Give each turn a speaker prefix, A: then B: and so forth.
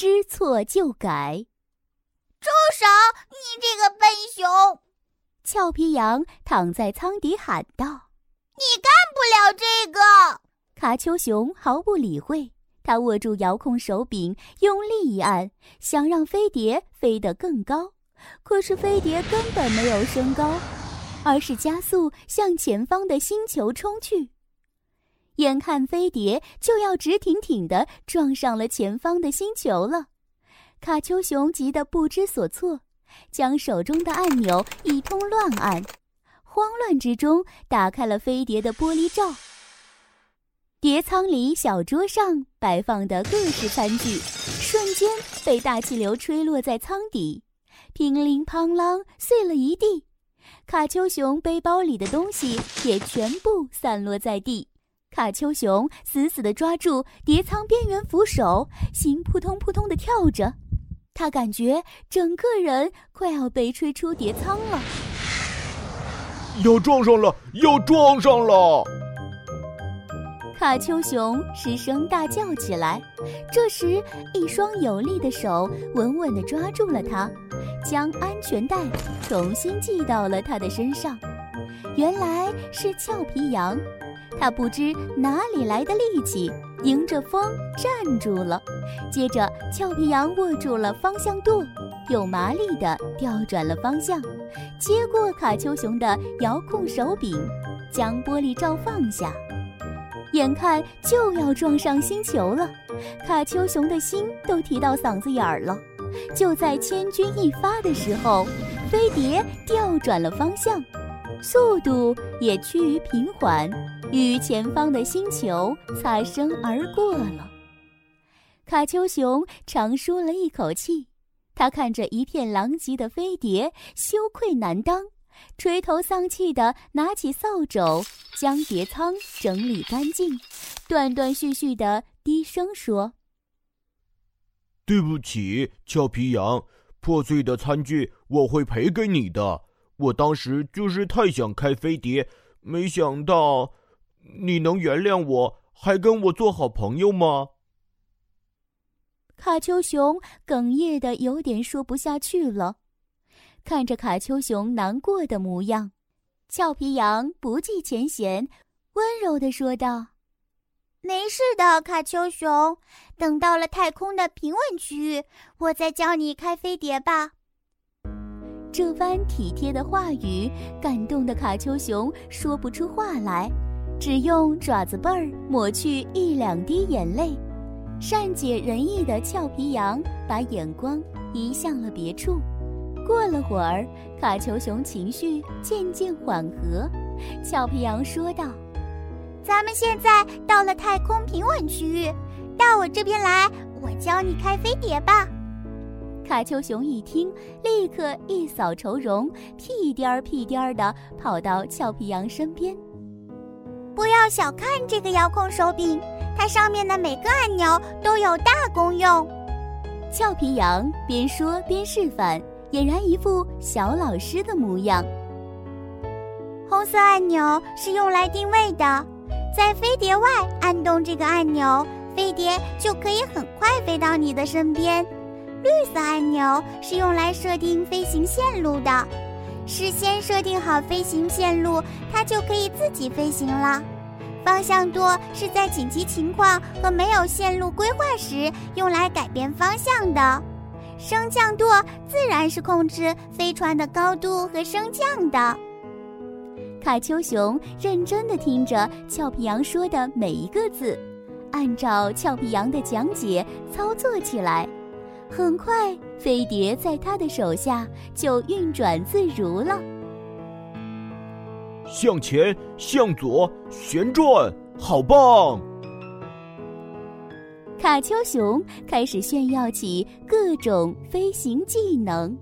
A: 知错就改。
B: 住手！你这个笨熊！
A: 俏皮羊躺在舱底喊道：“
B: 你干不了这个！”
A: 卡丘熊毫不理会，他握住遥控手柄，用力一按，想让飞碟飞得更高。可是飞碟根本没有升高，而是加速向前方的星球冲去。眼看飞碟就要直挺挺地撞上了前方的星球了，卡丘熊急得不知所措，将手中的按钮一通乱按，慌乱之中打开了飞碟的玻璃罩。碟舱里小桌上摆放的各式餐具，瞬间被大气流吹落在舱底。乒铃乓啷，碎了一地。卡丘熊背包里的东西也全部散落在地。卡丘熊死死地抓住叠舱边缘扶手，心扑通扑通地跳着。他感觉整个人快要被吹出叠舱了。
C: 要撞上了！要撞上了！
A: 卡丘熊失声大叫起来。这时，一双有力的手稳稳地抓住了他，将安全带重新系到了他的身上。原来是俏皮羊，他不知哪里来的力气，迎着风站住了。接着，俏皮羊握住了方向舵，又麻利地调转了方向，接过卡丘熊的遥控手柄，将玻璃罩放下。眼看就要撞上星球了，卡丘熊的心都提到嗓子眼儿了。就在千钧一发的时候，飞碟调转了方向，速度也趋于平缓，与前方的星球擦身而过了。卡丘熊长舒了一口气，他看着一片狼藉的飞碟，羞愧难当。垂头丧气地拿起扫帚，将碟舱整理干净，断断续续地低声说：“
C: 对不起，俏皮羊，破碎的餐具我会赔给你的。我当时就是太想开飞碟，没想到，你能原谅我，还跟我做好朋友吗？”
A: 卡丘熊哽咽的有点说不下去了。看着卡丘熊难过的模样，俏皮羊不计前嫌，温柔地说道：“
B: 没事的，卡丘熊。等到了太空的平稳区域，我再教你开飞碟吧。”
A: 这番体贴的话语感动的卡丘熊说不出话来，只用爪子背儿抹去一两滴眼泪。善解人意的俏皮羊把眼光移向了别处。过了会儿，卡丘熊情绪渐渐缓和，俏皮羊说道：“
B: 咱们现在到了太空平稳区域，到我这边来，我教你开飞碟吧。”
A: 卡丘熊一听，立刻一扫愁容，屁颠儿屁颠儿的跑到俏皮羊身边。
B: 不要小看这个遥控手柄，它上面的每个按钮都有大功用。
A: 俏皮羊边说边示范。俨然一副小老师的模样。
B: 红色按钮是用来定位的，在飞碟外按动这个按钮，飞碟就可以很快飞到你的身边。绿色按钮是用来设定飞行线路的，事先设定好飞行线路，它就可以自己飞行了。方向舵是在紧急情况和没有线路规划时用来改变方向的。升降舵自然是控制飞船的高度和升降的。
A: 卡丘熊认真的听着俏皮羊说的每一个字，按照俏皮羊的讲解操作起来。很快，飞碟在他的手下就运转自如了。
C: 向前，向左，旋转，好棒！
A: 卡丘熊开始炫耀起各种飞行技能。